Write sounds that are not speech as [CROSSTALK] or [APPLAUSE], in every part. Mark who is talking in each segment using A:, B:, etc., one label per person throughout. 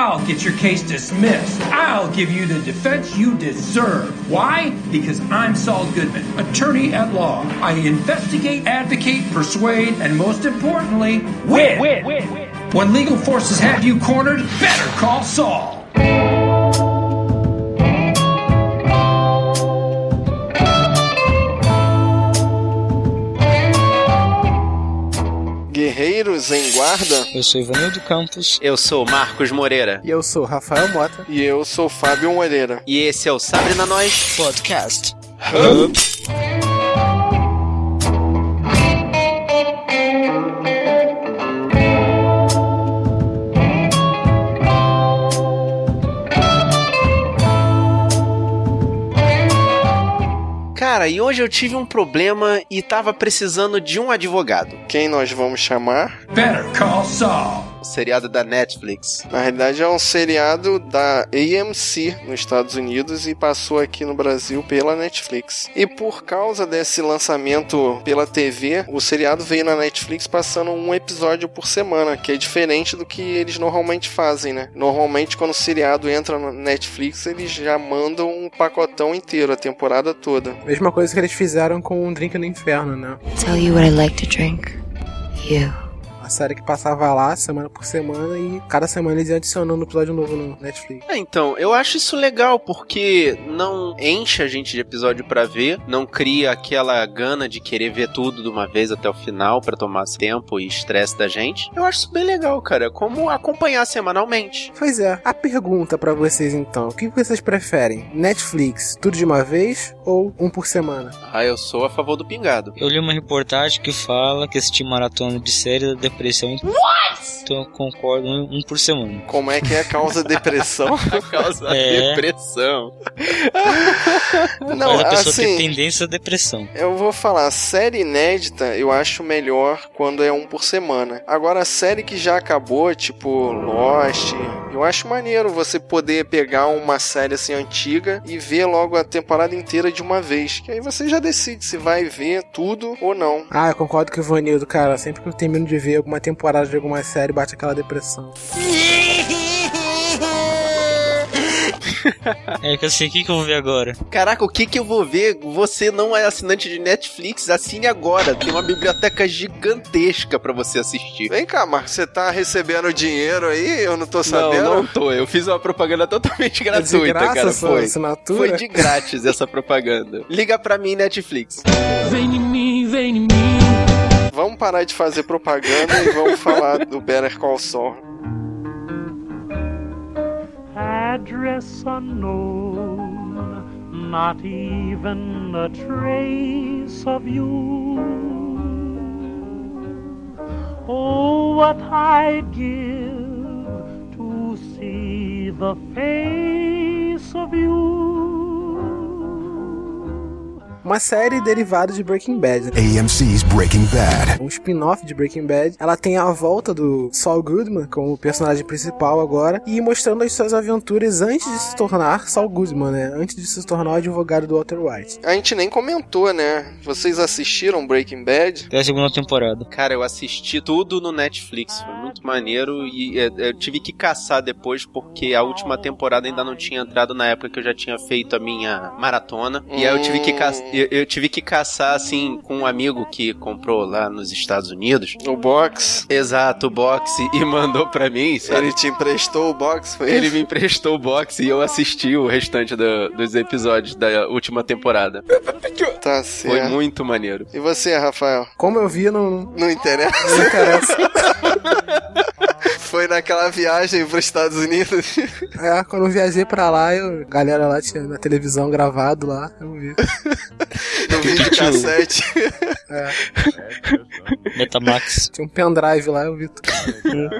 A: I'll get your case dismissed. I'll give you the defense you deserve. Why? Because I'm Saul Goodman, attorney at law. I investigate, advocate, persuade, and most importantly, win. win. win. When legal forces have you cornered, better call Saul.
B: Em Guarda.
C: Eu sou Ivanildo Campos.
D: Eu sou Marcos Moreira.
E: E eu sou Rafael Mota.
B: E eu sou Fábio Moreira.
D: E esse é o Sabre na Nós
C: Podcast.
B: Hub.
D: Cara, e hoje eu tive um problema e tava precisando de um advogado.
B: Quem nós vamos chamar?
A: Better call Saul.
D: O seriado da Netflix.
B: Na realidade é um seriado da AMC nos Estados Unidos e passou aqui no Brasil pela Netflix. E por causa desse lançamento pela TV, o seriado veio na Netflix passando um episódio por semana, que é diferente do que eles normalmente fazem, né? Normalmente quando o seriado entra na Netflix, eles já mandam um pacotão inteiro, a temporada toda.
E: Mesma coisa que eles fizeram com um Drink no Inferno, né?
F: Tell you what I like to drink. You
E: série que passava lá semana por semana e cada semana eles iam adicionando um episódio novo no Netflix.
D: É, então, eu acho isso legal porque não enche a gente de episódio para ver, não cria aquela gana de querer ver tudo de uma vez até o final para tomar tempo e estresse da gente. Eu acho isso bem legal, cara, é como acompanhar semanalmente.
E: Pois é, a pergunta para vocês então, o que vocês preferem? Netflix, tudo de uma vez ou um por semana?
D: Ah, eu sou a favor do pingado.
C: Eu li uma reportagem que fala que esse maratona de série depressão.
F: What?
C: Então eu concordo um, um por semana.
B: Como é que é a causa depressão? [LAUGHS]
D: a causa é. depressão. [LAUGHS]
C: Não, Mas a pessoa assim, tem tendência à depressão.
B: Eu vou falar, série inédita eu acho melhor quando é um por semana. Agora, série que já acabou, tipo Lost, eu acho maneiro você poder pegar uma série assim antiga e ver logo a temporada inteira de uma vez. Que aí você já decide se vai ver tudo ou não.
E: Ah, eu concordo com o Vanildo, cara. Sempre que eu termino de ver alguma temporada de alguma série, bate aquela depressão. [LAUGHS]
C: é que eu sei o que, que eu vou ver agora.
D: Caraca, o que que eu vou ver? Você não é assinante de Netflix? Assine agora. Tem uma biblioteca gigantesca para você assistir.
B: Vem cá, Marcos, você tá recebendo dinheiro aí? Eu não tô sabendo.
D: Não, não tô. Eu fiz uma propaganda totalmente gratuita, é
E: graça,
D: cara. Foi.
E: Assinatura?
D: Foi de grátis essa propaganda. Liga pra mim, Netflix.
A: Vem em mim, vem em mim.
B: Vamos parar de fazer propaganda e vamos falar do Better Call Saul.
G: Address unknown, not even a trace of you. Oh, what I'd give to see the face of you.
E: Uma série derivada de Breaking Bad.
H: AMC's Breaking Bad.
E: Um spin-off de Breaking Bad. Ela tem a volta do Saul Goodman como personagem principal agora e mostrando as suas aventuras antes de se tornar Saul Goodman, né? Antes de se tornar o advogado do Walter White.
B: A gente nem comentou, né? Vocês assistiram Breaking Bad?
C: É a segunda temporada.
D: Cara, eu assisti tudo no Netflix. Foi muito maneiro e é, eu tive que caçar depois porque a última temporada ainda não tinha entrado na época que eu já tinha feito a minha maratona. Hum... E aí eu tive que caçar eu, eu, tive que caçar, assim, com um amigo que comprou lá nos Estados Unidos.
B: O box?
D: Exato, o box. E mandou pra mim, sabe?
B: Ele te emprestou o box, foi
D: Ele me emprestou o box e eu assisti o restante do, dos episódios da última temporada. [LAUGHS]
B: Tá certo.
D: Foi muito maneiro.
B: E você, Rafael?
E: Como eu vi, não...
B: Não interessa?
E: Não interessa. [LAUGHS]
B: Foi naquela viagem para os Estados Unidos. [LAUGHS]
E: É, quando eu viajei pra lá, eu, a galera lá tinha na televisão gravado lá, eu vi.
B: no vídeo cassete.
E: É.
C: Metamax.
E: Tinha um pendrive lá, eu vi tudo.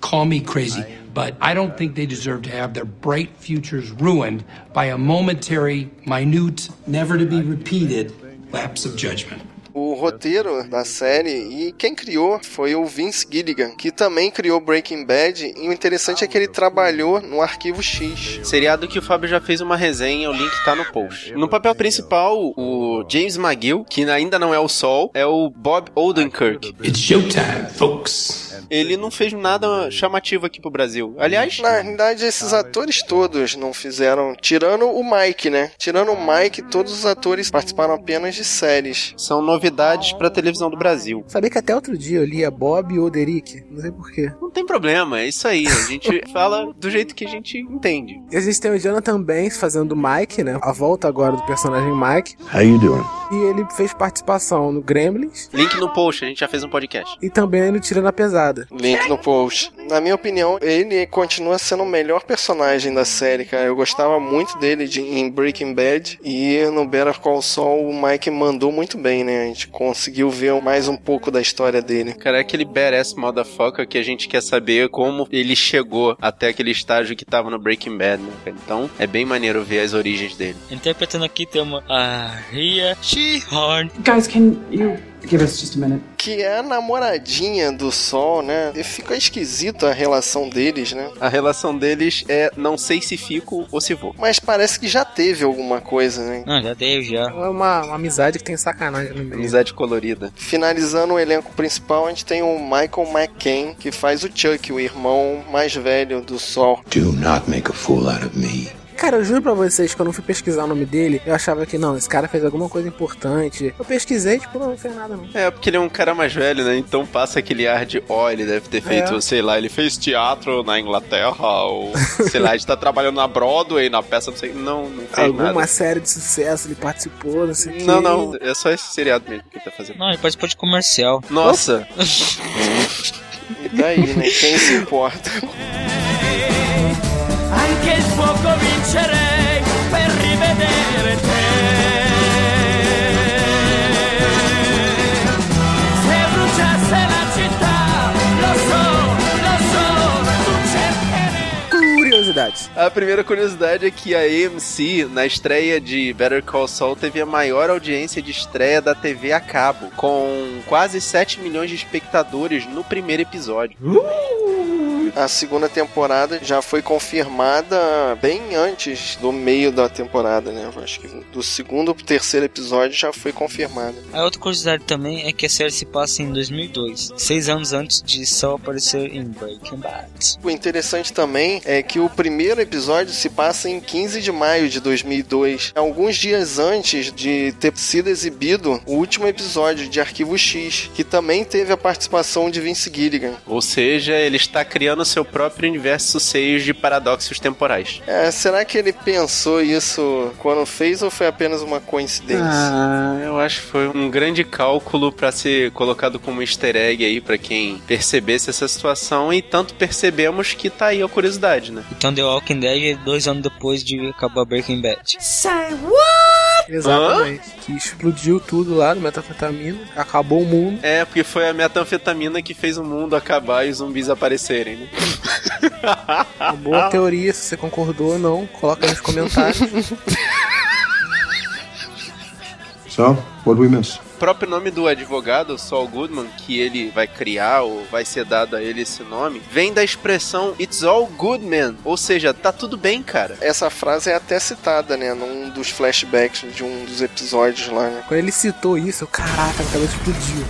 A: Call me crazy, but I don't think they deserve to have their bright futures ruined by a momentary, minute, never to be repeated lapse of judgment
B: o roteiro da série e quem criou foi o Vince Gilligan, que também criou Breaking Bad. E o interessante é que ele trabalhou no Arquivo X.
D: Seriado que o Fábio já fez uma resenha, o link tá no post. No papel principal, o James McGill, que ainda não é o Sol, é o Bob Odenkirk.
A: It's showtime, folks.
D: Ele não fez nada chamativo aqui pro Brasil. Aliás,
B: Na realidade, esses atores todos não fizeram. Tirando o Mike, né? Tirando o Mike, todos os atores participaram apenas de séries.
D: são novidades pra televisão do Brasil.
E: Sabia que até outro dia eu lia Bob Oderick, não sei porquê.
D: Não tem problema, é isso aí. A gente [LAUGHS] fala do jeito que a gente entende.
E: E a gente tem o Jonathan Banks fazendo o Mike, né? A volta agora do personagem Mike.
H: How you doing?
E: E ele fez participação no Gremlins
D: Link no post, a gente já fez um podcast.
E: e também no Tira na Pesada.
B: Link no post. Na minha opinião, ele continua sendo o melhor personagem da série, cara. Eu gostava muito dele de, em Breaking Bad e no Better Call Saul o Mike mandou muito bem, né? A gente conseguiu ver mais um pouco da história dele.
D: Cara, é aquele badass motherfucker que a gente quer saber como ele chegou até aquele estágio que tava no Breaking Bad, né? Então, é bem maneiro ver as origens dele.
C: Interpretando aqui temos a Ria Shihorn.
I: Guys, can you give us just a minute?
B: Que é a namoradinha do Sol, né? E fica esquisito a relação deles, né?
D: A relação deles é não sei se fico ou se vou.
B: Mas parece que já teve alguma coisa, né?
C: Não, já deu, já.
E: É uma, uma amizade que tem sacanagem no meio.
D: Amizade colorida.
B: Finalizando o elenco principal, a gente tem o Michael McCain, que faz o Chuck, o irmão mais velho do Sol.
H: Do not make a fool out of me.
E: Cara, eu juro pra vocês, quando eu fui pesquisar o nome dele, eu achava que não, esse cara fez alguma coisa importante. Eu pesquisei, tipo, não, não fez nada não.
D: É, porque ele é um cara mais velho, né? Então passa aquele ar de, ó, ele deve ter feito,
E: É.
D: sei lá, ele fez teatro na Inglaterra, ou [LAUGHS] sei lá, ele tá trabalhando na Broadway, na peça, não sei. Não, não fez
E: Alguma
D: nada.
E: série de sucesso, ele participou, não sei o.
D: Não, não, é só esse seriado mesmo que ele tá fazendo.
C: Não, ele participou de comercial.
D: Nossa! [LAUGHS]
B: E daí, né? Quem se importa? [LAUGHS]
J: Anche il fuoco vincerei per rivedere te. Se bruciasse la città, lo so, lo so, tu cercherei.
E: Curiosidades.
D: A primeira curiosidade é que a AMC, na estreia de Better Call Saul, teve a maior audiência de estreia da TV a cabo, com quase 7 milhões de espectadores no primeiro episódio.
B: A segunda temporada já foi confirmada bem antes do meio da temporada, né? Eu acho que do segundo pro terceiro episódio já foi confirmada.
C: A outra curiosidade também é que a série se passa em 2002, seis anos antes de Saul aparecer em Breaking Bad.
B: O interessante também é que o primeiro episódio se passa em 15 de maio de 2002, alguns dias antes de ter sido exibido o último episódio de Arquivo X, que também teve a participação de Vince Gilligan.
D: Ou seja, ele está criando seu próprio universo seis de paradoxos temporais.
B: É, será que ele pensou isso quando fez ou foi apenas uma coincidência?
D: Ah, eu acho que foi um grande cálculo para ser colocado como easter egg aí para quem percebesse essa situação e tanto percebemos que tá aí a curiosidade, né?
C: Então The Walking Dead é dois anos depois de acabar Breaking Bad.
J: Say what?
E: Exatamente. Que explodiu tudo lá no metanfetamina, acabou o mundo.
D: É, porque foi a metanfetamina que fez o mundo acabar e os zumbis aparecerem, né? [LAUGHS]
E: Uma boa teoria, se você concordou ou não, coloca aí nos comentários. [LAUGHS]
H: So, what do we miss?
D: O próprio nome do advogado, Saul Goodman, que ele vai criar ou vai ser dado a ele esse nome, vem da expressão It's all good, man. Ou seja, tá tudo bem, cara.
B: Essa frase é até citada, né, num dos flashbacks de um dos episódios lá, né?
E: Quando ele citou isso, eu, caraca, minha cabeça explodiu.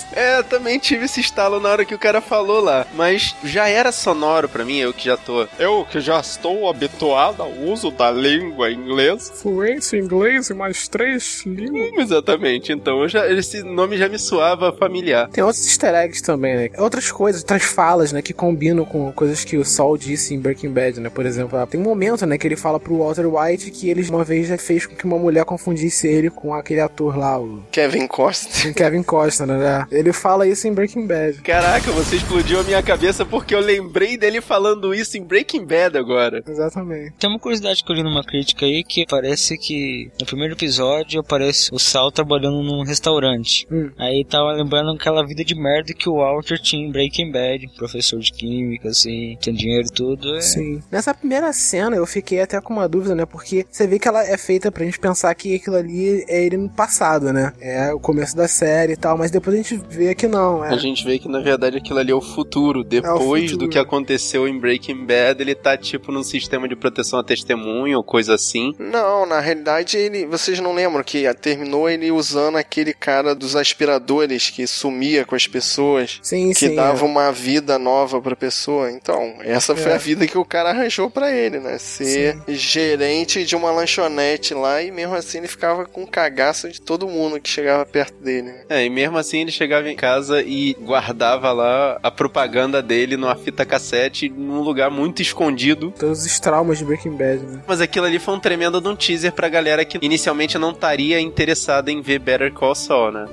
E: [LAUGHS]
D: É, também tive esse estalo na hora que o cara falou lá. Mas já era sonoro pra mim, eu que já tô. Eu que já estou habituado ao uso da língua inglesa.
E: Fluência em inglês e mais três línguas.
D: Exatamente, então eu já, esse nome já me soava familiar.
E: Tem outros easter eggs também, né? Outras coisas, outras falas, né? Que combinam com coisas que o Saul disse em Breaking Bad, né? Por exemplo, ah, tem um momento, né? Que ele fala pro Walter White que ele uma vez já fez com que uma mulher confundisse ele com aquele ator lá, o
B: Kevin Costa.
E: com Kevin Costa, né? Ele fala isso em Breaking Bad.
D: Caraca, você explodiu a minha cabeça porque eu lembrei dele falando isso em Breaking Bad agora.
E: Exatamente.
C: Tem uma curiosidade que eu li numa crítica aí que parece que no primeiro episódio aparece o Sal trabalhando num restaurante.
E: Hum.
C: Aí tava lembrando aquela vida de merda que o Walter tinha em Breaking Bad, professor de química, assim, tinha dinheiro e tudo. É...
E: Sim. Nessa primeira cena eu fiquei até com uma dúvida, né? Porque você vê que ela é feita pra gente pensar que aquilo ali é ele no passado, né? É o começo da série e tal, mas depois a gente vê que não. É.
D: A gente vê que na verdade aquilo ali é o futuro. Depois
E: futuro.
D: do que aconteceu em Breaking Bad, ele tá tipo num sistema de proteção a testemunho ou coisa assim.
B: Não, na realidade ele, vocês não lembram que terminou ele usando aquele cara dos aspiradores que sumia com as pessoas,
E: Sim,
B: que
E: sim.
B: dava
E: é.
B: uma vida nova pra pessoa. Então, essa foi
E: É.
B: a vida que o cara arranjou pra ele, né? Ser gerente de uma lanchonete lá e mesmo assim ele ficava com cagaço de todo mundo que chegava perto dele.
D: É, e mesmo assim ele chegava em casa e guardava lá a propaganda dele numa fita cassete num lugar muito escondido.
E: Todos os traumas de Breaking Bad, né?
D: Mas aquilo ali foi um tremendo de um teaser pra galera que inicialmente não estaria interessada em ver Better Call Saul, né?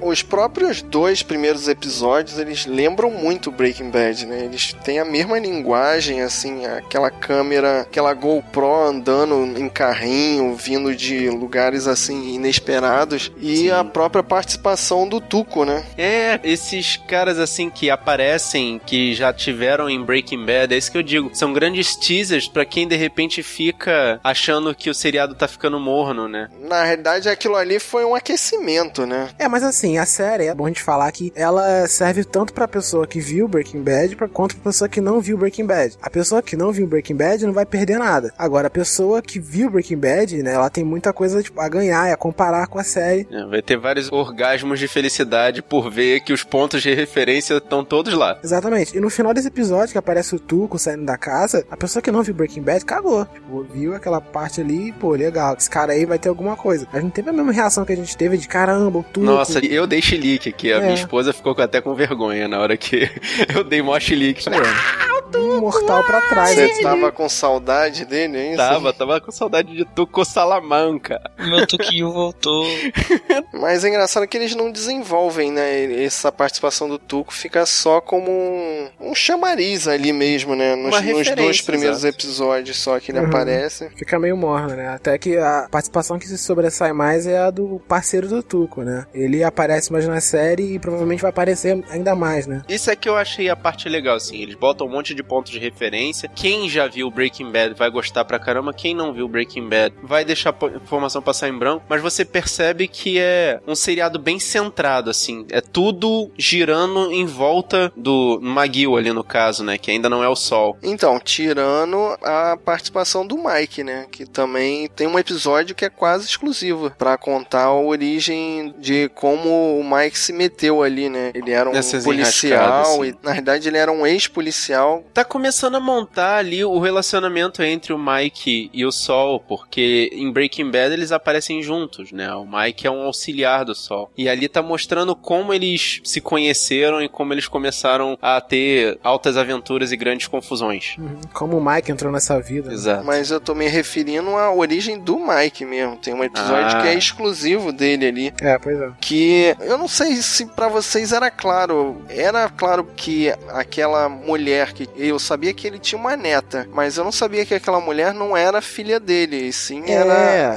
B: Os próprios dois primeiros episódios, eles lembram muito Breaking Bad, né? Eles têm a mesma linguagem, assim, aquela câmera, aquela GoPro andando em carrinho, vindo de lugares, assim, inesperados. E a própria participação do Tuco, né?
D: É, esses caras assim que aparecem, que já tiveram em Breaking Bad, é isso que eu digo. São grandes teasers pra quem de repente fica achando que o seriado tá ficando morno, né?
B: Na realidade, aquilo ali foi um aquecimento, né?
E: É, mas assim, a série, é bom a gente falar que ela serve tanto pra pessoa que viu Breaking Bad quanto pra pessoa que não viu Breaking Bad. A pessoa que não viu Breaking Bad não vai perder nada. Agora, a pessoa que viu Breaking Bad, né, ela tem muita coisa tipo, a ganhar e a comparar com a série.
D: É, vai ter vários orgasmos de felicidade por ver que os pontos de referência estão todos lá.
E: Exatamente. E no final desse episódio que aparece o Tuco saindo da casa, a pessoa que não viu Breaking Bad cagou. Tipo, viu aquela parte ali, pô, legal. Esse cara aí vai ter alguma coisa. A gente não teve a mesma reação que a gente teve de caramba, o Tuco.
D: Nossa, eu dei chilique aqui. A
E: É.
D: minha esposa ficou até com vergonha na hora que [LAUGHS] eu dei mó chilique. Falei, ah,
E: um mortal pra trás.
B: Você tava com saudade dele, é isso?
D: tava, tava com saudade de Tuco Salamanca.
C: Meu Tukio voltou. [LAUGHS]
B: Mas é engraçado que eles não desenvolvem, né? Essa participação do Tuco fica só como um, um chamariz ali mesmo, né? Nos, nos dois primeiros
D: exato.
B: episódios só que ele
E: Uhum.
B: aparece.
E: Fica meio morno, né? Até que a participação que se sobressai mais é a do parceiro do Tuco, né? Ele aparece mais na série e provavelmente vai aparecer ainda mais, né?
D: Isso é que eu achei a parte legal, assim. Eles botam um monte de pontos de referência. Quem já viu Breaking Bad vai gostar pra caramba. Quem não viu Breaking Bad vai deixar a informação passar em branco. Mas você percebe que é um seriado bem centrado, assim. É tudo girando em volta do McGill ali no caso, né? Que ainda não é o Sol.
B: Então, tirando a participação do Mike, né? Que também tem um episódio que é quase exclusivo pra contar a origem de como o Mike se meteu ali, né? Ele era um policial
D: assim.
B: e na verdade ele era um ex-policial.
D: Tá começando a montar ali o relacionamento entre o Mike e o Sol, porque em Breaking Bad eles aparecem juntos, né? O Mike é um auxiliar do Sol. E ali tá mostrando como eles se conheceram e como eles começaram a ter altas aventuras e grandes confusões.
E: Como o Mike entrou nessa vida. né?
D: Exato.
B: Mas eu tô me referindo à origem do Mike mesmo. Tem um episódio
D: Ah.
B: que é exclusivo dele ali.
E: É, pois é.
B: que eu não sei se pra vocês era claro. Era claro que aquela mulher que eu sabia que ele tinha uma neta, mas eu não sabia que aquela mulher não era filha dele, e sim
E: É,
B: era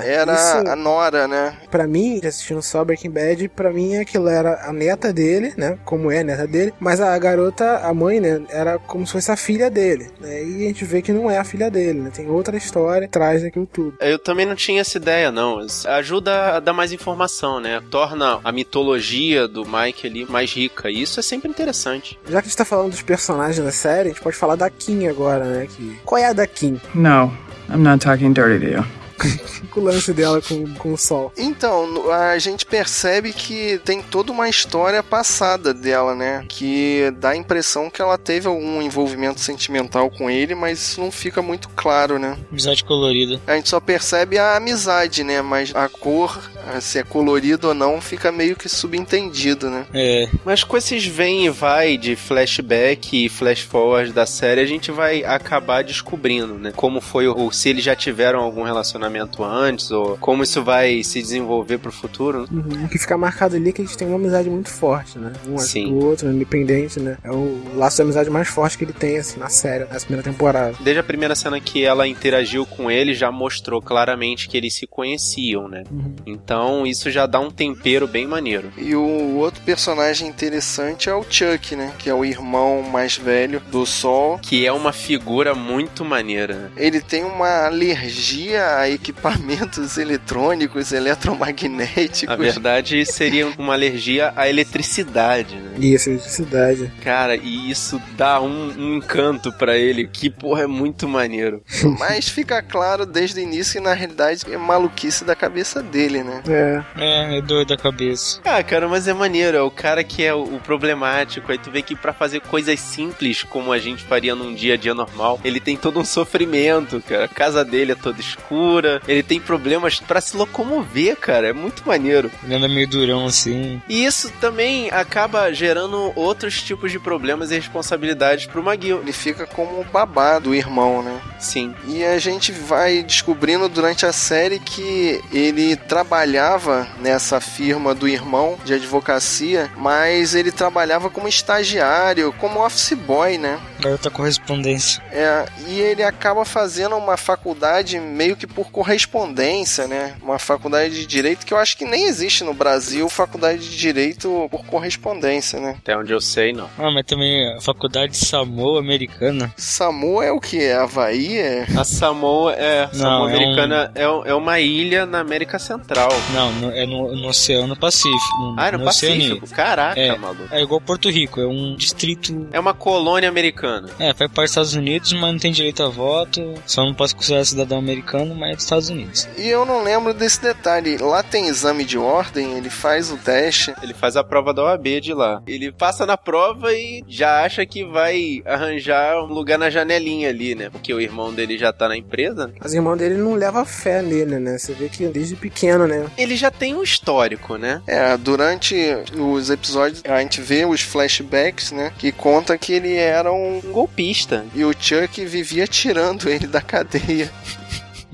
B: era
E: isso-
B: a nora, né?
E: Pra mim, assistindo só Breaking Bad, pra mim aquilo era a neta dele, né? Como é a neta dele. Mas a garota, a mãe, né? Era como se fosse a filha dele. Né? E a gente vê que não é a filha dele, né? Tem outra história atrás daquilo tudo.
D: Eu também não tinha essa ideia, não. Isso Ajuda a dar mais informação, né? Torna a mitologia do Mike ali mais rica. E isso é sempre interessante.
E: Já que a gente tá falando dos personagens da série, a gente pode falar da Kim agora, né? Que... Qual é a da Kim?
K: No, I'm not talking dirty to you. [LAUGHS]
E: O lance dela com, com o sol.
B: Então, a gente percebe que tem toda uma história passada dela, né? Que dá a impressão que ela teve algum envolvimento sentimental com ele, mas isso não fica muito claro, né?
C: Amizade colorida.
B: A gente só percebe a amizade, né? Mas a cor, se é colorido ou não, fica meio que subentendido, né?
C: É.
D: Mas com esses vem e vai de flashback e flash forward da série, a gente vai acabar descobrindo, né? Como foi, ou se eles já tiveram algum relacionamento antes, ou como isso vai se desenvolver pro futuro. né?
E: Uhum. O que fica marcado ali é que eles têm uma amizade muito forte, né? Um
D: Sim.
E: do outro, independente, né? É o laço de amizade mais forte que ele tem, assim, na série, nessa primeira temporada.
D: Desde a primeira cena que ela interagiu com ele, já mostrou claramente que eles se conheciam, né?
E: Uhum.
D: Então isso já dá um tempero bem maneiro.
B: E o outro personagem interessante é o Chuck, né? Que é o irmão mais velho do Sol.
D: Que é uma figura muito maneira. né?
B: Ele tem uma alergia a equipamentos eletrônicos, eletromagnéticos.
D: Na verdade, seria uma alergia à eletricidade, né?
E: Isso, eletricidade.
D: Cara, e isso dá um, um encanto pra ele que, porra, é muito maneiro. [LAUGHS]
B: Mas fica claro desde o início que na realidade é maluquice da cabeça dele, né?
E: É.
C: É, é doido a cabeça.
D: Ah, cara, mas é maneiro. É o cara que é o, o problemático. Aí tu vê que pra fazer coisas simples, como a gente faria num dia a dia normal, ele tem todo um sofrimento, cara. A casa dele é toda escura. Ele tem problemas pra se locomover, cara. É muito maneiro.
C: Ele anda meio durão assim.
D: E isso também acaba gerando outros tipos de problemas e responsabilidades pro McGill.
B: Ele fica como o babá do irmão, né?
D: Sim.
B: E a gente vai descobrindo durante a série que ele trabalhava nessa firma do irmão de advocacia, mas ele trabalhava como estagiário, como office boy, né?
C: Garota correspondência.
B: É, e ele acaba fazendo uma faculdade meio que por correspondência, né? Uma faculdade de direito que eu acho que nem existe no Brasil, faculdade de direito por correspondência, né?
D: Até onde eu sei, não.
C: Ah, mas também a faculdade Samoa americana.
B: Samoa é o que? É Havaí? É...
D: A Samoa é.
C: Não,
D: Samoa
C: é
D: americana é, um- é uma ilha na América Central.
C: Não, no- é no, no Oceano Pacífico. No,
D: Ah, é no,
C: no
D: Pacífico.
C: Oceania.
D: Caraca,
C: É.
D: maluco.
C: É igual Porto Rico, é um distrito.
D: É uma colônia americana.
C: É, faz parte dos Estados Unidos, mas não tem direito a voto. Só não pode se considerar cidadão americano, mas é Estados Unidos.
B: E eu não lembro desse detalhe. Lá tem exame de ordem, ele faz o teste.
D: Ele faz a prova da OAB de lá. Ele passa na prova e já acha que vai arranjar um lugar na janelinha ali, né? Porque o irmão dele já tá na empresa. né?
E: As irmãs dele não levam fé nele, né? Você vê que desde pequeno, né?
D: Ele já tem um histórico, né?
B: É, durante os episódios a gente vê os flashbacks, né? Que conta que ele era um
D: Um golpista.
B: E o Chuck vivia tirando ele da cadeia.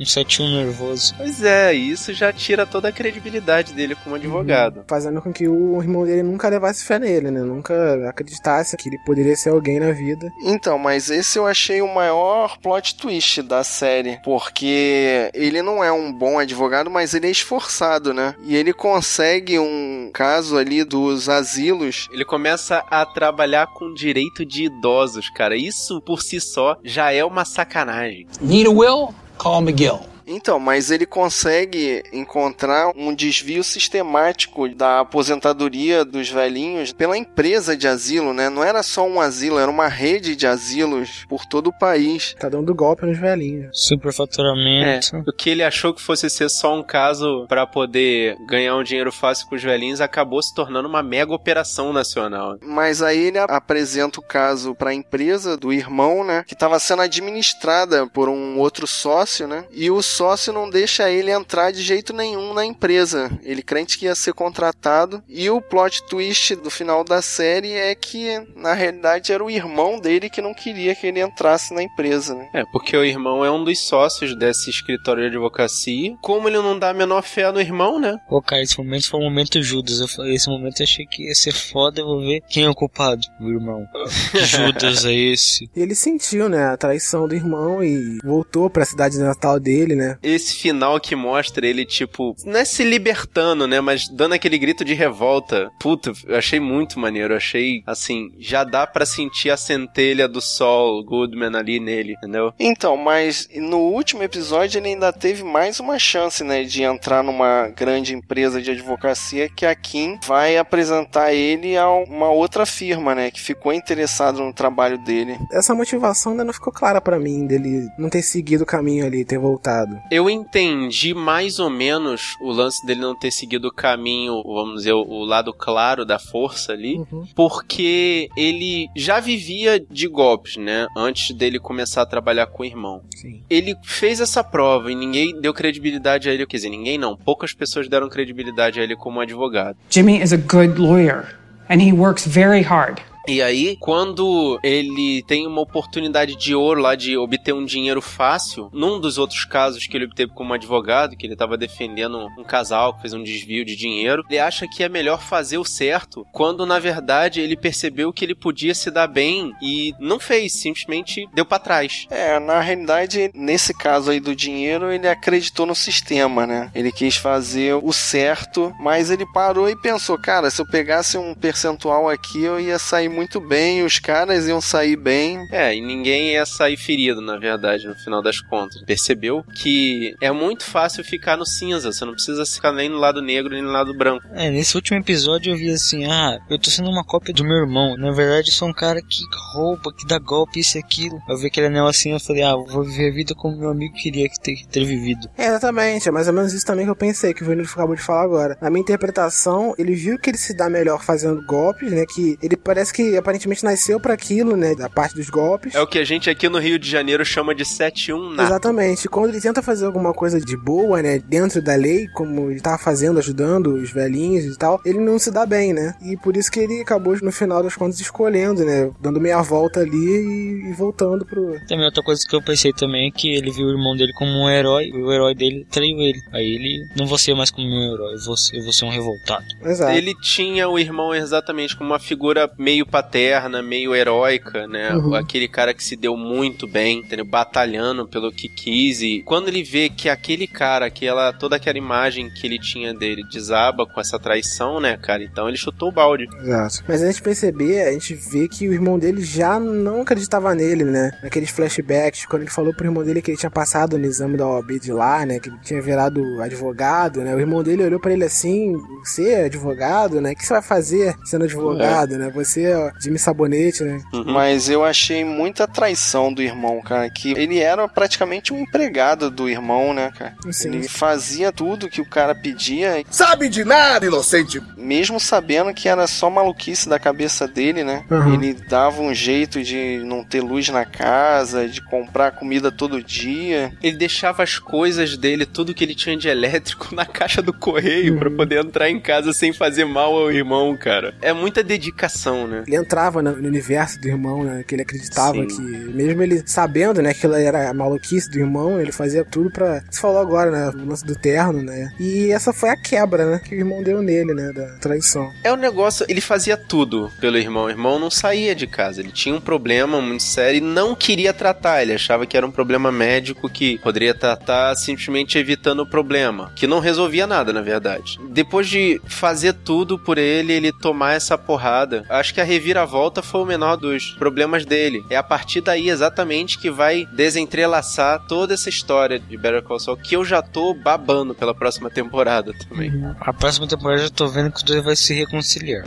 C: Um 71 nervoso.
D: Pois é, e isso já tira toda a credibilidade dele como advogado.
E: Fazendo com que o irmão dele nunca levasse fé nele, né? Nunca acreditasse que ele poderia ser alguém na vida.
B: Então, mas esse eu achei o maior plot twist da série, porque ele não é um bom advogado, mas ele é esforçado, né? E ele consegue um caso ali dos asilos.
D: Ele começa a trabalhar com direito de idosos, cara. Isso por si só já é uma sacanagem.
A: Need a will? Call McGill.
B: Então, mas ele consegue encontrar um desvio sistemático da aposentadoria dos velhinhos pela empresa de asilo, né? Não era só um asilo, era uma rede de asilos por todo o país.
E: Tá dando golpe nos velhinhos.
C: Superfaturamento.
D: O que ele achou que fosse ser só um caso pra poder ganhar um dinheiro fácil com os velhinhos acabou se tornando uma mega operação nacional.
B: Mas aí ele apresenta o caso para a empresa do irmão, né? Que estava sendo administrada por um outro sócio, né? E o sócio não deixa ele entrar de jeito nenhum na empresa. Ele crente que ia ser contratado. E o plot twist do final da série é que, na realidade, era o irmão dele que não queria que ele entrasse na empresa, né?
D: É, porque o irmão é um dos sócios desse escritório de advocacia. Como ele não dá a menor fé no irmão, né?
C: Pô, cara, esse momento foi o momento Judas. Eu falei, esse momento eu achei que ia ser foda. Eu vou ver quem é o culpado, o irmão. [LAUGHS] Judas é esse?
E: E ele sentiu, né, a traição do irmão e voltou pra cidade natal dele, né?
D: Esse final que mostra ele, tipo, não é se libertando, né? Mas dando aquele grito de revolta. Puta, eu achei muito maneiro. Eu achei, assim, já dá pra sentir a centelha do Sol Goodman ali nele, entendeu?
B: Então, mas no último episódio ele ainda teve mais uma chance, né, de entrar numa grande empresa de advocacia que a Kim vai apresentar ele a uma outra firma, né, que ficou interessado no trabalho dele.
E: Essa motivação ainda não ficou clara pra mim, dele não ter seguido o caminho ali, ter voltado.
D: Eu entendi mais ou menos o lance dele não ter seguido o caminho, vamos dizer, o lado claro da força ali,
E: Uhum.
D: porque ele já vivia de golpes, né? Antes dele começar a trabalhar com o irmão.
E: Sim.
D: Ele fez essa prova e ninguém deu credibilidade a ele. Quer dizer, ninguém não. Poucas pessoas deram credibilidade a ele como advogado.
I: Jimmy is a good lawyer, and he works very hard.
D: E aí, quando ele tem uma oportunidade de ouro lá de obter um dinheiro fácil, num dos outros casos que ele obteve como advogado, que ele estava defendendo um casal que fez um desvio de dinheiro, ele acha que é melhor fazer o certo, quando na verdade ele percebeu que ele podia se dar bem e não fez, simplesmente deu para trás.
B: É, na realidade, nesse caso aí do dinheiro, ele acreditou no sistema, né? Ele quis fazer o certo, mas ele parou e pensou, cara, se eu pegasse um percentual aqui, eu ia sair muito bem, os caras iam sair bem.
D: É, e ninguém ia sair ferido, na verdade, no final das contas. Percebeu que é muito fácil ficar no cinza, você não precisa ficar nem no lado negro nem no lado branco.
C: É, nesse último episódio eu vi assim, ah, eu tô sendo uma cópia do meu irmão. Na verdade, eu sou um cara que rouba, que dá golpe, isso e aquilo. Eu vi aquele anel assim, eu falei, ah, vou viver a vida como meu amigo queria que ter, ter vivido.
E: É, exatamente, é mais ou menos isso também que eu pensei, que o Vinícius acabou de falar agora. Na minha interpretação, ele viu que ele se dá melhor fazendo golpes, né? Que ele parece que aparentemente nasceu pra aquilo, né? Da parte dos golpes.
D: É o que a gente aqui no Rio de Janeiro chama de 7-1 nato.
E: Exatamente. Quando ele tenta fazer alguma coisa de boa, né, dentro da lei, como ele tava fazendo, ajudando os velhinhos e tal, ele não se dá bem, né? E por isso que ele acabou, no final das contas, escolhendo, né? Dando meia volta ali e, e voltando pro.
C: Também outra coisa que eu pensei também é que ele viu o irmão dele como um herói, e o herói dele traiu ele. Aí ele, não vou ser mais como meu herói, eu vou ser, eu vou ser um revoltado.
E: Exato.
D: Ele tinha o irmão exatamente como uma figura meio paterna, meio heróica, né?
E: Uhum.
D: Aquele cara que se deu muito bem, entendeu? Batalhando pelo que quis. E quando ele vê que aquele cara, aquela, toda aquela imagem que ele tinha dele desaba com essa traição, né, cara? Então ele chutou o balde.
E: Exato. Mas a gente perceber, a gente vê que o irmão dele já não acreditava nele, né? Naqueles flashbacks, quando ele falou pro irmão dele que ele tinha passado no exame da OAB de lá, né? Que ele tinha virado advogado, né? O irmão dele olhou pra ele assim: Você é advogado, né? O que você vai fazer sendo advogado, né? Você é Jimmy Sabonete, né?
B: Mas eu achei muita traição do irmão, cara. Que ele era praticamente um empregado do irmão, né, cara?
E: Sim.
B: Ele fazia tudo que o cara pedia,
L: Sabe de nada, inocente!
B: mesmo sabendo que era só maluquice da cabeça dele, né?
E: Uhum.
B: Ele dava um jeito de não ter luz na casa, de comprar comida todo dia.
D: Ele deixava as coisas dele, tudo que ele tinha de elétrico, [LAUGHS] na caixa do correio pra poder entrar em casa sem fazer mal ao irmão, cara. É muita dedicação, né?
E: Ele entrava no universo do irmão, né? Que ele acreditava
D: Sim.
E: que, mesmo ele sabendo, né, que aquilo era a maluquice do irmão, ele fazia tudo pra. Você falou agora, né? O lance do terno, né? E essa foi a quebra, né? Que o irmão deu nele, né? Da traição.
D: É um negócio, ele fazia tudo pelo irmão. O irmão não saía de casa. Ele tinha um problema muito sério e não queria tratar. Ele achava que era um problema médico que poderia tratar simplesmente evitando o problema. Que não resolvia nada, na verdade. Depois de fazer tudo por ele, ele tomar essa porrada, acho que a reviravolta foi o menor dos problemas dele. É a partir daí exatamente que vai desentrelaçar toda essa história de Better Call Saul, que eu já tô babando pela próxima temporada também.
C: A próxima temporada eu tô vendo que os dois vai se reconciliar.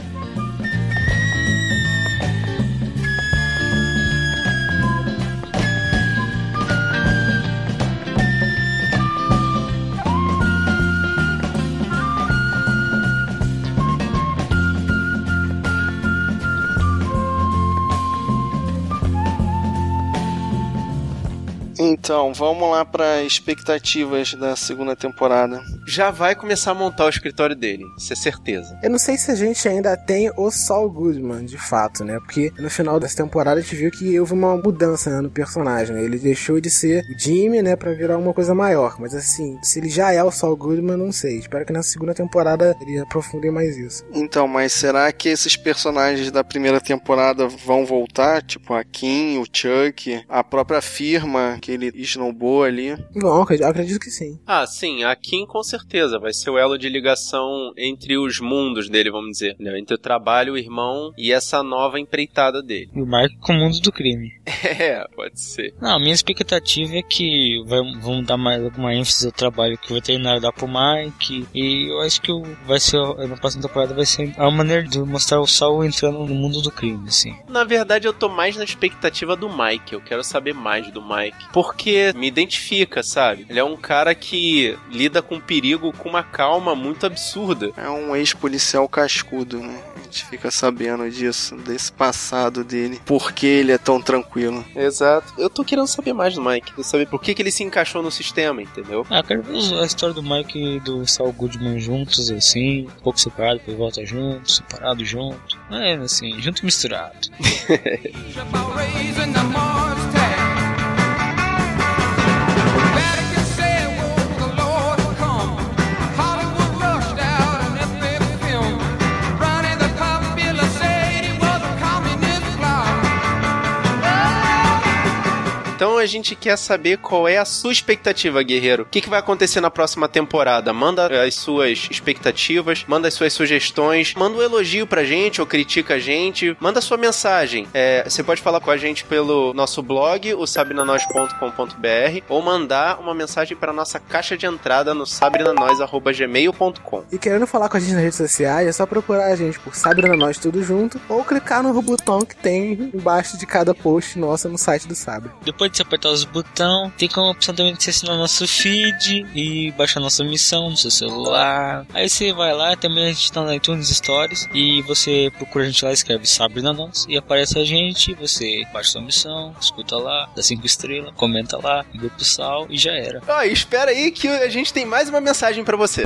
B: Então, vamos lá para expectativas da segunda temporada.
D: Já vai começar a montar o escritório dele, isso é certeza.
E: Eu não sei se a gente ainda tem o Saul Goodman, de fato, né? Porque no final dessa temporada a gente viu que houve uma mudança né, no personagem. né? Ele deixou de ser o Jimmy, né, pra virar uma coisa maior. Mas assim, se ele já é o Saul Goodman, não sei. Espero que na segunda temporada ele aprofundem mais isso.
B: Então, mas será que esses personagens da primeira temporada vão voltar? Tipo a Kim, o Chuck, a própria firma que ele snowbou ali?
E: Bom, eu acredito- eu acredito que sim.
D: Ah, sim, a Kim com certeza vai ser o elo de ligação entre os mundos dele, vamos dizer. né? Entre o trabalho, o irmão e essa nova empreitada dele.
C: E o Mark com o mundo do crime. [LAUGHS]
D: É, pode ser.
C: Não, a minha expectativa é que vai, vão dar mais alguma ênfase ao trabalho que o veterinário dá pro Mike. E eu acho que vai ser, na próxima temporada vai ser a maneira de mostrar o Saul entrando no mundo do crime, assim.
D: Na verdade, eu tô mais na expectativa do Mike. Eu quero saber mais do Mike. Porque me identifica, sabe? Ele é um cara que lida com perigo com uma calma muito absurda.
B: É um ex-policial cascudo, né? A gente fica sabendo disso, desse passado dele. Por que ele é tão tranquilo?
D: Exato. Eu tô querendo saber mais do Mike. Quero saber por que, que ele se encaixou no sistema, entendeu?
C: Ah, quero ver a história do Mike e do Saul Goodman juntos, assim, um pouco separado, depois volta junto, separado junto. É, assim, junto e misturado. [LAUGHS] [LAUGHS]
J: a
D: gente quer saber qual é a sua expectativa, guerreiro. O que, que vai acontecer na próxima temporada? Manda as suas expectativas, manda as suas sugestões, manda um elogio pra gente ou critica a gente, manda a sua mensagem. É, você pode falar com a gente pelo nosso blog, o sabrinanois.com.br, ou mandar uma mensagem para nossa caixa de entrada no sabrinanois.gmail.com.
E: E querendo falar com a gente nas redes sociais, é só procurar a gente por Sabrina Nós Tudo Junto ou clicar no botão que tem embaixo de cada post nossa no site do Sabre.
C: Depois de você apertar os botões, tem como opção também de você assinar nosso feed e baixar nossa missão no seu celular. Aí você vai lá, também a gente tá na iTunes Stories e você procura a gente lá, escreve Sabrina Nós e aparece a gente, você baixa sua missão, escuta lá, dá cinco estrelas, comenta lá, envia pro sal e já era.
D: Ó, e espera aí que a gente tem mais uma mensagem pra você.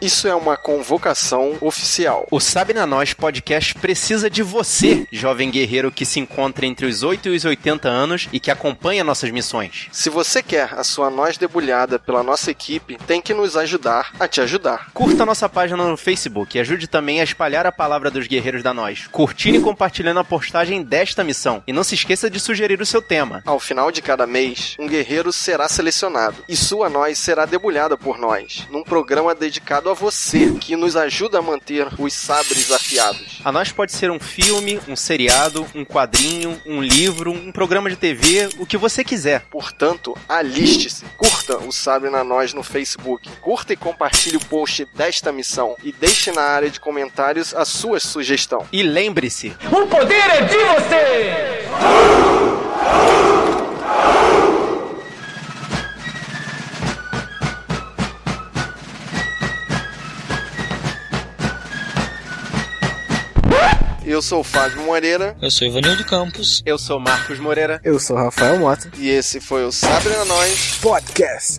B: Isso é uma convocação oficial.
D: O Sabe na Nós podcast precisa de você, jovem guerreiro que se encontra entre os 8 e os 80 anos e que acompanha nossas missões.
B: Se você quer a sua nós debulhada pela nossa equipe, tem que nos ajudar a te ajudar.
D: Curta nossa página no Facebook e ajude também a espalhar a palavra dos guerreiros da Nós, curtindo e compartilhando a postagem desta missão. E não se esqueça de sugerir o seu tema.
B: Ao final de cada mês, um guerreiro será selecionado e sua nós será debulhada por nós, num programa dedicado a você, que nos ajuda a manter os sabres afiados.
D: A Nós pode ser um filme, um seriado, um quadrinho, um livro, um programa de TV, o que você quiser.
B: Portanto, aliste-se. Curta o Sabre na Nós no Facebook. Curta e compartilhe o post desta missão. E deixe na área de comentários a sua sugestão.
D: E lembre-se:
J: O poder é de você!
B: Eu sou o Fábio Moreira.
C: Eu sou Ivanildo Campos.
D: Eu sou Marcos Moreira.
E: Eu sou Rafael Mota.
B: E esse foi o Sabre na Nós
E: Podcast.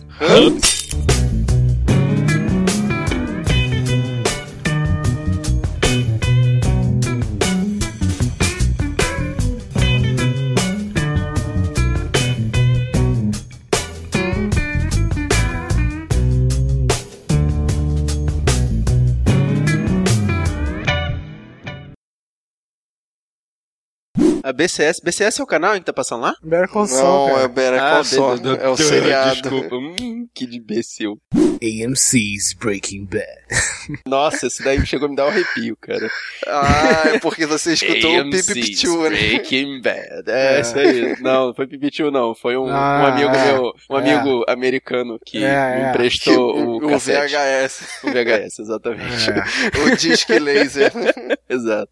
D: A BCS. BCS é o canal que tá passando lá?
E: Better Call Saul,
B: Não,
E: cara.
B: é Better
D: Ah,
B: Call Saul.
D: be-
B: É o seriado.
D: Desculpa, hum, que imbecil.
E: AMC's Breaking Bad. [LAUGHS]
D: Nossa, esse daí chegou a me dar um arrepio, cara.
B: Ah, é porque você escutou o
D: AMC's
B: Pipipichu, né?
D: Breaking Bad. É, isso aí. Não, não foi Pipichu, não. Foi um, um
E: Ah,
D: amigo
E: é.
D: meu, um
E: É.
D: amigo americano que
E: É,
D: me
E: é.
D: emprestou
B: o,
D: o,
B: o
D: cassete.
B: VHS.
D: O VHS, exatamente.
E: É.
B: o disque laser. [LAUGHS]
D: Exato.